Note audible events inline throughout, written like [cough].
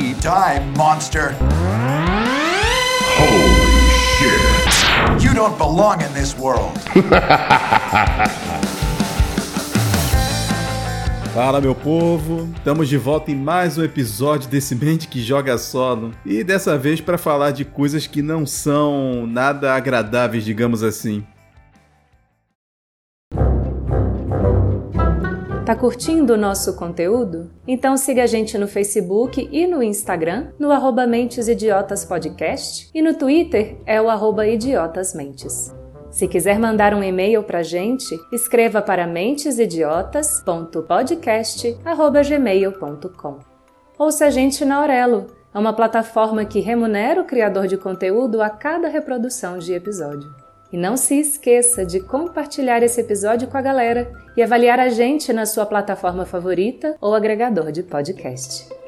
Die, monster. Holy shit. You don't belong in this world. [laughs] Fala meu povo, estamos de volta em mais um episódio desse Mente que Joga Solo e dessa vez para falar de coisas que não são nada agradáveis, digamos assim. Tá curtindo o nosso conteúdo? Então siga a gente no Facebook e no Instagram, no arroba Mentes Idiotas Podcast, e no Twitter é o arroba Idiotasmentes. Se quiser mandar um e-mail pra gente, escreva para mentesidiotas.podcast.gmail.com Ouça a gente na Aurelo, é uma plataforma que remunera o criador de conteúdo a cada reprodução de episódio. E não se esqueça de compartilhar esse episódio com a galera e avaliar a gente na sua plataforma favorita ou agregador de podcast.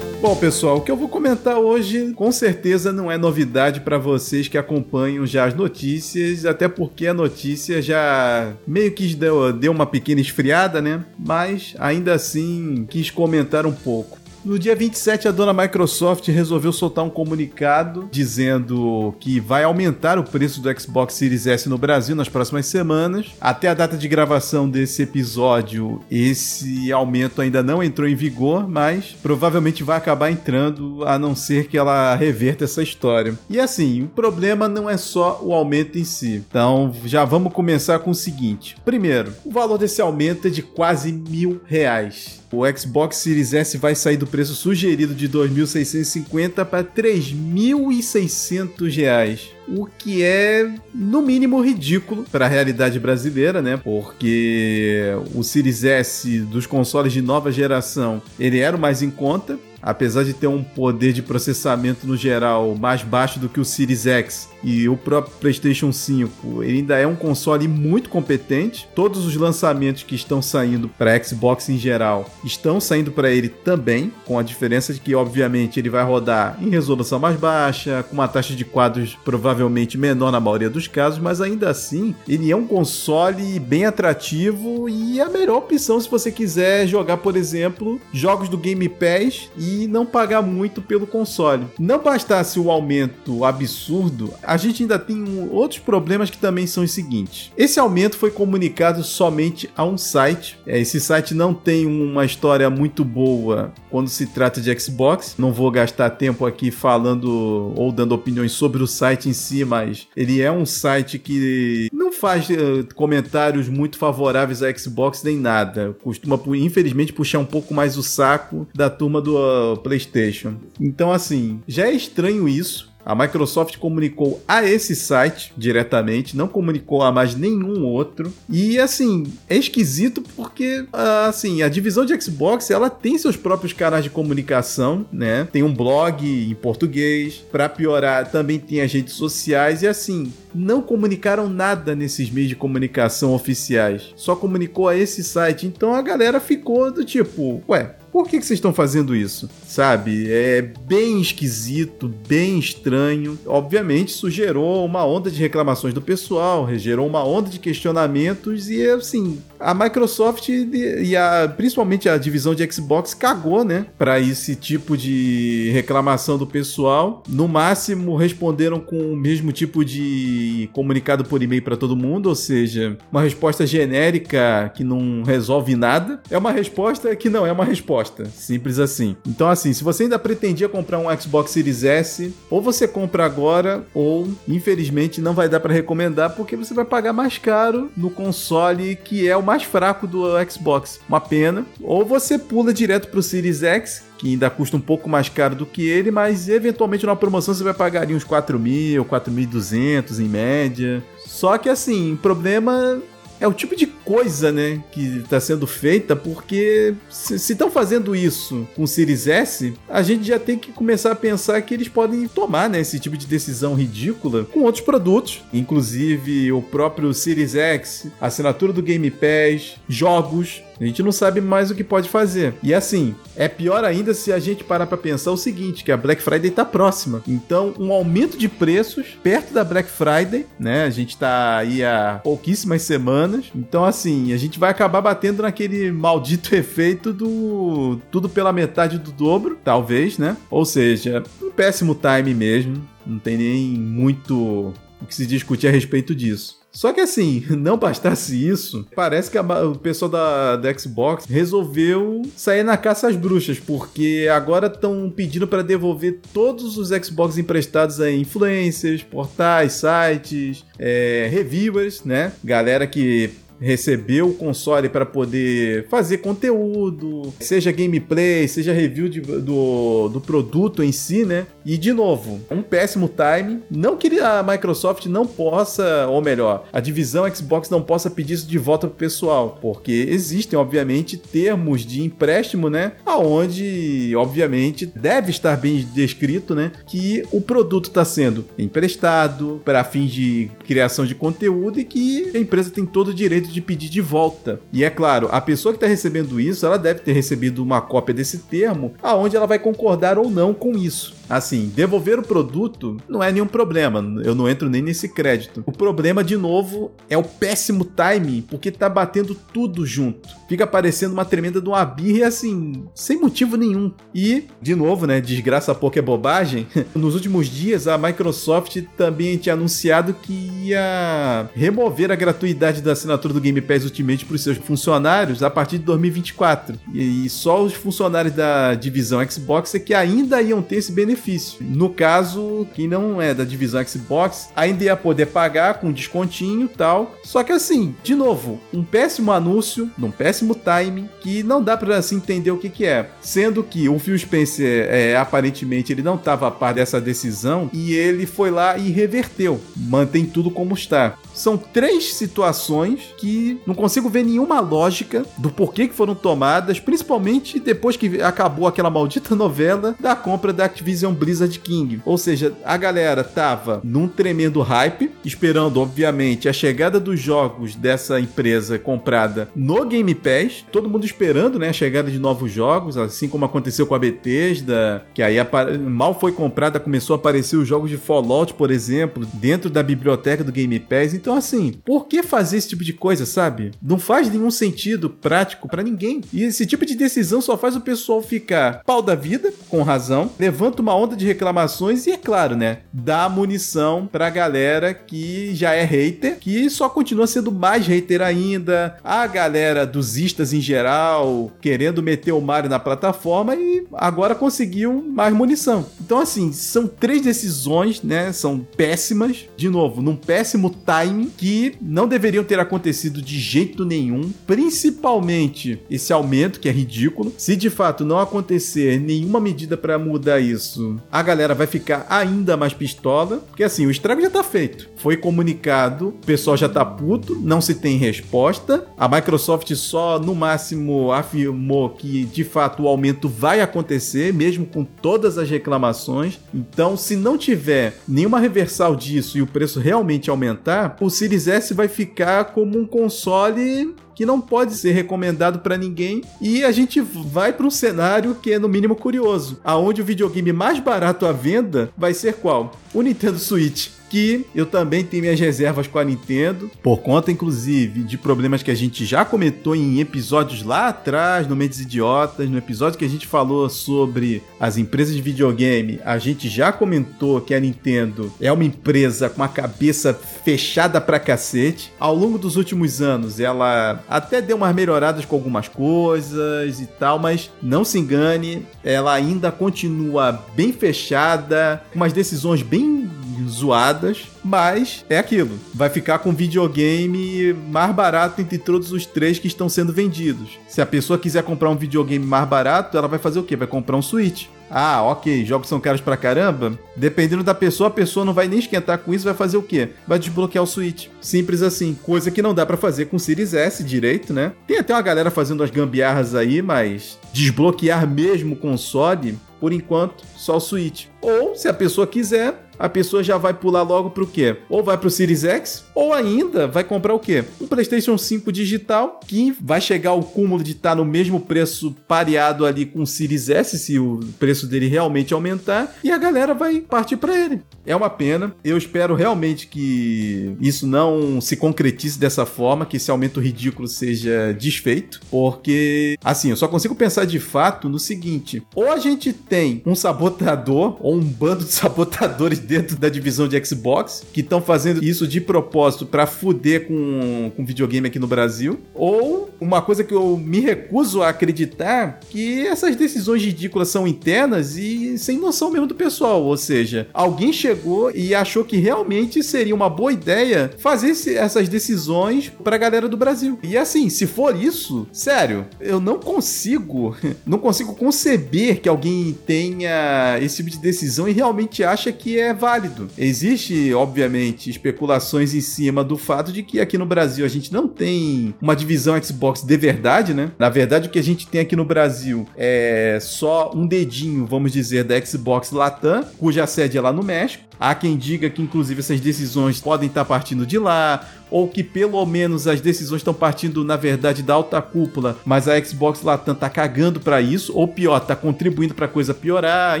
Bom, pessoal, o que eu vou comentar hoje com certeza não é novidade para vocês que acompanham já as notícias, até porque a notícia já meio que deu, deu uma pequena esfriada, né? Mas ainda assim quis comentar um pouco. No dia 27, a dona Microsoft resolveu soltar um comunicado dizendo que vai aumentar o preço do Xbox Series S no Brasil nas próximas semanas. Até a data de gravação desse episódio, esse aumento ainda não entrou em vigor, mas provavelmente vai acabar entrando, a não ser que ela reverta essa história. E assim, o problema não é só o aumento em si. Então, já vamos começar com o seguinte: primeiro, o valor desse aumento é de quase mil reais. O Xbox Series S vai sair do preço sugerido de 2.650 para 3.600 reais. O que é, no mínimo, ridículo para a realidade brasileira, né? Porque o Series S dos consoles de nova geração ele era o mais em conta, apesar de ter um poder de processamento no geral mais baixo do que o Series X e o próprio PlayStation 5, ele ainda é um console muito competente. Todos os lançamentos que estão saindo para Xbox em geral estão saindo para ele também, com a diferença de que, obviamente, ele vai rodar em resolução mais baixa, com uma taxa de quadros provavelmente menor na maioria dos casos, mas ainda assim, ele é um console bem atrativo e a melhor opção se você quiser jogar, por exemplo, jogos do Game Pass e não pagar muito pelo console. Não bastasse o aumento absurdo, a gente ainda tem um, outros problemas que também são os seguintes. Esse aumento foi comunicado somente a um site. É, esse site não tem uma história muito boa quando se trata de Xbox. Não vou gastar tempo aqui falando ou dando opiniões sobre o site em si, mas ele é um site que não faz uh, comentários muito favoráveis a Xbox nem nada. Costuma, infelizmente, puxar um pouco mais o saco da turma do uh, PlayStation. Então, assim, já é estranho isso. A Microsoft comunicou a esse site diretamente, não comunicou a mais nenhum outro. E assim, é esquisito porque assim, a divisão de Xbox, ela tem seus próprios canais de comunicação, né? Tem um blog em português, para piorar, também tem as redes sociais e assim, não comunicaram nada nesses meios de comunicação oficiais. Só comunicou a esse site. Então a galera ficou do tipo, ué, por que, que vocês estão fazendo isso? Sabe? É bem esquisito, bem estranho. Obviamente, isso gerou uma onda de reclamações do pessoal, gerou uma onda de questionamentos e, assim, a Microsoft e a, principalmente a divisão de Xbox cagou, né, para esse tipo de reclamação do pessoal. No máximo responderam com o mesmo tipo de comunicado por e-mail para todo mundo, ou seja, uma resposta genérica que não resolve nada. É uma resposta que não é uma resposta, simples assim. Então assim, se você ainda pretendia comprar um Xbox Series S, ou você compra agora ou infelizmente não vai dar para recomendar porque você vai pagar mais caro no console que é o mais fraco do Xbox. Uma pena. Ou você pula direto pro Series X, que ainda custa um pouco mais caro do que ele, mas eventualmente numa promoção você vai pagar uns 4 mil, 4.200 em média. Só que assim, o problema é o tipo de coisa, né, que está sendo feita, porque se estão fazendo isso com o Series S, a gente já tem que começar a pensar que eles podem tomar, né, esse tipo de decisão ridícula com outros produtos, inclusive o próprio Series X, assinatura do Game Pass, jogos, a gente não sabe mais o que pode fazer. E assim, é pior ainda se a gente parar para pensar o seguinte, que a Black Friday tá próxima. Então, um aumento de preços perto da Black Friday, né? A gente tá aí há pouquíssimas semanas. Então, assim, a gente vai acabar batendo naquele maldito [laughs] efeito do tudo pela metade do dobro, talvez, né? Ou seja, um péssimo time mesmo. Não tem nem muito o que se discutir a respeito disso. Só que assim, [laughs] não bastasse isso, parece que a, o pessoal da, da Xbox resolveu sair na caça às bruxas, porque agora estão pedindo para devolver todos os Xbox emprestados a influencers, portais, sites, é, reviewers, né? Galera que recebeu o console para poder fazer conteúdo, seja gameplay, seja review de, do, do produto em si, né? E de novo, um péssimo time. Não que a Microsoft não possa, ou melhor, a divisão Xbox não possa pedir isso de volta pro pessoal, porque existem, obviamente, termos de empréstimo, né? Aonde, obviamente, deve estar bem descrito, né? Que o produto está sendo emprestado para fins de criação de conteúdo e que a empresa tem todo o direito direito de pedir de volta. E é claro, a pessoa que está recebendo isso, ela deve ter recebido uma cópia desse termo, aonde ela vai concordar ou não com isso. Assim, devolver o produto não é nenhum problema, eu não entro nem nesse crédito. O problema, de novo, é o péssimo timing, porque tá batendo tudo junto. Fica parecendo uma tremenda de uma birra assim, sem motivo nenhum. E, de novo, né, desgraça pouco é bobagem, [laughs] nos últimos dias a Microsoft também tinha anunciado que ia remover a gratuidade da assinatura do Game Pass Ultimate para os seus funcionários a partir de 2024. E só os funcionários da divisão Xbox é que ainda iam ter esse benefício benefício. No caso, quem não é da divisão Xbox, ainda ia poder pagar com descontinho e tal. Só que assim, de novo, um péssimo anúncio, num péssimo timing, que não dá para assim entender o que, que é. Sendo que o Phil Spencer, é, aparentemente, ele não estava a par dessa decisão e ele foi lá e reverteu. Mantém tudo como está. São três situações que não consigo ver nenhuma lógica do porquê que foram tomadas, principalmente depois que acabou aquela maldita [laughs] novela da compra da Activision Activision Blizzard King. Ou seja, a galera tava num tremendo hype, esperando, obviamente, a chegada dos jogos dessa empresa comprada no Game Pass. Todo mundo esperando, né, a chegada de novos jogos, assim como aconteceu com a Bethesda, que aí mal foi comprada, começou a aparecer os jogos de Fallout, por exemplo, dentro da biblioteca do Game Pass. Então, assim, por que fazer esse tipo de coisa, sabe? Não faz nenhum sentido prático para ninguém. E esse tipo de decisão só faz o pessoal ficar pau da vida, com razão, levanta uma onda de reclamações e, é claro, né, dá munição pra galera que já é hater, que só continua sendo mais hater ainda, a galera dos istas em geral, querendo meter o Mario na plataforma e agora conseguiu mais munição. Então, assim, são três decisões, né, são péssimas, de novo, num péssimo time que não deveriam ter acontecido de jeito nenhum, principalmente esse aumento que é ridículo. Se de fato não acontecer nenhuma medida para mudar isso, a galera vai ficar ainda mais pistola, porque assim, o estrago já tá feito. Foi comunicado, o pessoal já tá puto, não se tem resposta. A Microsoft só no máximo afirmou que de fato o aumento vai acontecer, mesmo com todas as reclamações. Então, se não tiver nenhuma reversal disso e o preço realmente aumentar, o Series S vai ficar como um console que não pode ser recomendado para ninguém. E a gente vai para um cenário que é no mínimo curioso, aonde o videogame mais barato à venda vai ser qual? O Nintendo Switch que eu também tenho minhas reservas com a Nintendo, por conta inclusive de problemas que a gente já comentou em episódios lá atrás, no Mentes Idiotas, no episódio que a gente falou sobre as empresas de videogame, a gente já comentou que a Nintendo é uma empresa com a cabeça fechada pra cacete. Ao longo dos últimos anos, ela até deu umas melhoradas com algumas coisas e tal, mas não se engane, ela ainda continua bem fechada, com umas decisões bem zoadas, mas é aquilo. Vai ficar com videogame mais barato entre todos os três que estão sendo vendidos. Se a pessoa quiser comprar um videogame mais barato, ela vai fazer o quê? Vai comprar um Switch. Ah, ok, jogos são caros pra caramba. Dependendo da pessoa, a pessoa não vai nem esquentar com isso, vai fazer o quê? Vai desbloquear o Switch. Simples assim. Coisa que não dá para fazer com o Series S direito, né? Tem até uma galera fazendo as gambiarras aí, mas desbloquear mesmo o console, por enquanto, só o Switch. Ou, se a pessoa quiser, a pessoa já vai pular logo pro quê? Ou vai pro Series X, ou ainda vai comprar o quê? Um PlayStation 5 digital que vai chegar ao cúmulo de estar tá no mesmo preço pareado ali com o Series S, se o preço dele realmente aumentar, e a galera vai partir para ele. É uma pena. Eu espero realmente que isso não se concretize dessa forma, que esse aumento ridículo seja desfeito, porque assim, eu só consigo pensar de fato no seguinte: ou a gente tem um sabotador ou um bando de [laughs] sabotadores dentro da divisão de Xbox que estão fazendo isso de propósito para fuder com, com videogame aqui no Brasil. Ou uma coisa que eu me recuso a acreditar que essas decisões ridículas são internas e sem noção mesmo do pessoal. Ou seja, alguém chegou e achou que realmente seria uma boa ideia fazer essas decisões pra galera do Brasil. E assim, se for isso, sério, eu não consigo, [laughs] não consigo conceber que alguém tenha esse tipo de decisão e realmente acha que é válido. Existe, obviamente, especulações em cima do fato de que aqui no Brasil a gente não tem uma divisão Xbox de verdade, né? Na verdade, o que a gente tem aqui no Brasil é só um dedinho, vamos dizer, da Xbox Latam, cuja sede é lá no México. Há quem diga que, inclusive, essas decisões podem estar partindo de lá, ou que pelo menos as decisões estão partindo, na verdade, da alta cúpula, mas a Xbox Latam tá cagando para isso, ou pior, tá contribuindo para coisa piorar,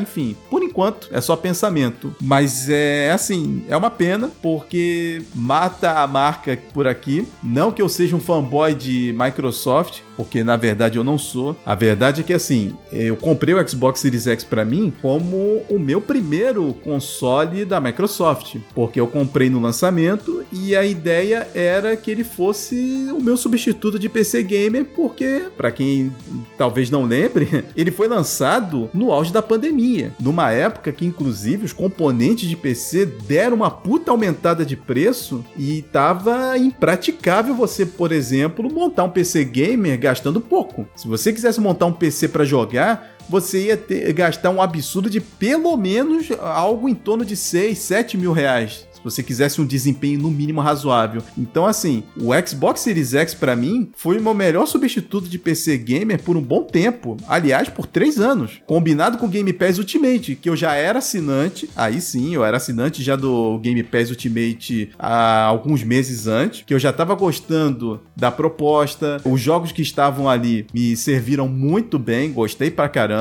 enfim. Por enquanto, é só pensamento. Mas é assim, é uma pena, porque mata a marca por aqui. Não que eu seja um fanboy de Microsoft, porque na verdade eu não sou. A verdade é que assim, eu comprei o Xbox Series X para mim como o meu primeiro console da Microsoft, porque eu comprei no lançamento e a ideia era que ele fosse o meu substituto de PC gamer, porque para quem talvez não lembre, [laughs] ele foi lançado no auge da pandemia, numa época que inclusive os componentes de PC deram uma puta aumentada de preço e tava impraticável você, por exemplo, montar um PC gamer gastando pouco. Se você quisesse montar um PC para jogar, você ia ter, gastar um absurdo de pelo menos algo em torno de 6, 7 mil reais você quisesse um desempenho no mínimo razoável. Então, assim, o Xbox Series X para mim foi o meu melhor substituto de PC gamer por um bom tempo. Aliás, por três anos. Combinado com o Game Pass Ultimate, que eu já era assinante. Aí sim, eu era assinante já do Game Pass Ultimate há alguns meses antes, que eu já tava gostando da proposta. Os jogos que estavam ali me serviram muito bem, gostei pra caramba.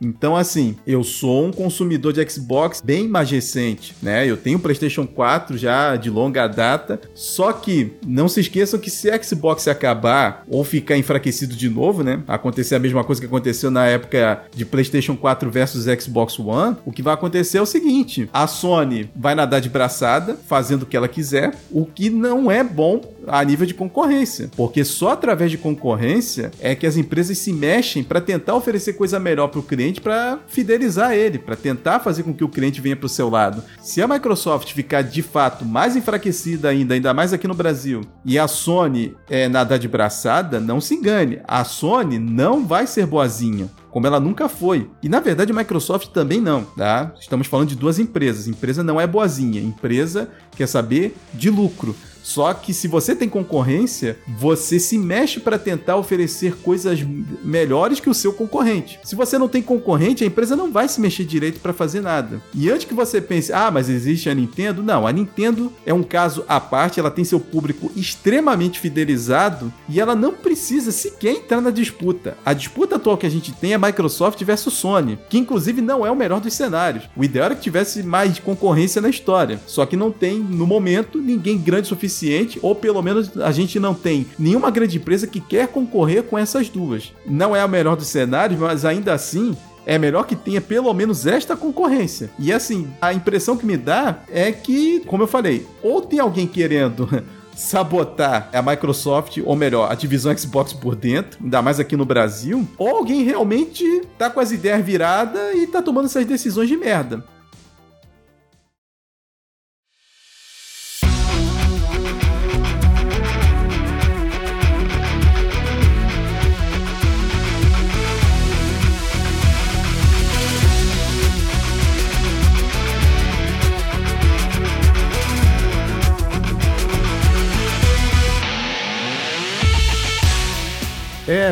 Então, assim, eu sou um consumidor de Xbox bem mais recente, né? Eu tenho PlayStation 4 4 já de longa data. Só que não se esqueçam que se Xbox acabar ou ficar enfraquecido de novo, né? Acontecer a mesma coisa que aconteceu na época de PlayStation 4 versus Xbox One, o que vai acontecer é o seguinte: a Sony vai nadar de braçada, fazendo o que ela quiser, o que não é bom a nível de concorrência, porque só através de concorrência é que as empresas se mexem para tentar oferecer coisa melhor para o cliente, para fidelizar ele, para tentar fazer com que o cliente venha para o seu lado. Se a Microsoft ficar de fato mais enfraquecida ainda, ainda mais aqui no Brasil, e a Sony é, nadar de braçada, não se engane, a Sony não vai ser boazinha como ela nunca foi. E na verdade a Microsoft também não, tá? Estamos falando de duas empresas. Empresa não é boazinha, empresa quer saber de lucro. Só que se você tem concorrência, você se mexe para tentar oferecer coisas melhores que o seu concorrente. Se você não tem concorrente, a empresa não vai se mexer direito para fazer nada. E antes que você pense, ah, mas existe a Nintendo, não, a Nintendo é um caso à parte, ela tem seu público extremamente fidelizado e ela não precisa sequer entrar na disputa. A disputa atual que a gente tem é Microsoft versus Sony, que inclusive não é o melhor dos cenários. O ideal era que tivesse mais concorrência na história, só que não tem no momento ninguém grande o suficiente suficiente, ou pelo menos a gente não tem nenhuma grande empresa que quer concorrer com essas duas. Não é a melhor dos cenários, mas ainda assim é melhor que tenha pelo menos esta concorrência. E assim, a impressão que me dá é que, como eu falei, ou tem alguém querendo [laughs] sabotar a Microsoft, ou melhor, a divisão Xbox por dentro, ainda mais aqui no Brasil, ou alguém realmente tá com as ideias viradas e tá tomando essas decisões de merda.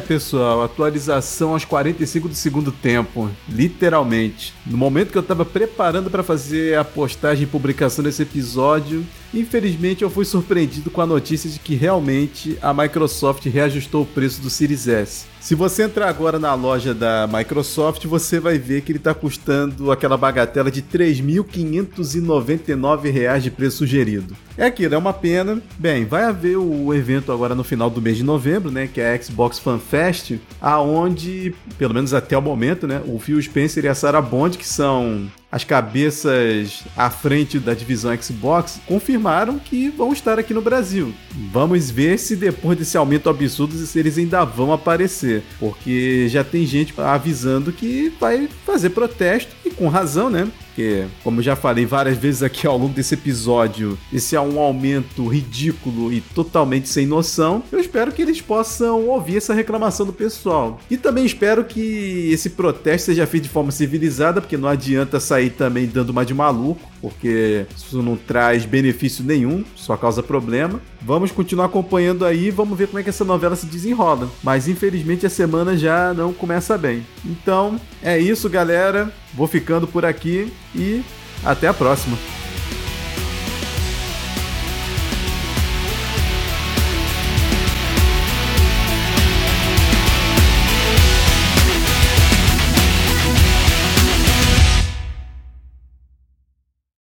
Pessoal, atualização aos 45 do segundo tempo, literalmente. No momento que eu estava preparando para fazer a postagem e publicação desse episódio, infelizmente eu fui surpreendido com a notícia de que realmente a Microsoft reajustou o preço do Series S. Se você entrar agora na loja da Microsoft, você vai ver que ele está custando aquela bagatela de R$ 3.599 de preço sugerido. É aquilo, é uma pena. Bem, vai haver o evento agora no final do mês de novembro, né, que é a Xbox Fan Fest, aonde, pelo menos até o momento, né, o Phil Spencer e a Sarah Bond, que são as cabeças à frente da divisão Xbox confirmaram que vão estar aqui no Brasil. Vamos ver se depois desse aumento absurdo eles ainda vão aparecer, porque já tem gente avisando que vai fazer protesto e com razão, né? Porque, como já falei várias vezes aqui ao longo desse episódio, esse é um aumento ridículo e totalmente sem noção. Eu espero que eles possam ouvir essa reclamação do pessoal. E também espero que esse protesto seja feito de forma civilizada, porque não adianta sair também dando uma de maluco, porque isso não traz benefício nenhum, só causa problema. Vamos continuar acompanhando aí, vamos ver como é que essa novela se desenrola. Mas infelizmente a semana já não começa bem. Então, é isso, galera. Vou ficando por aqui e até a próxima.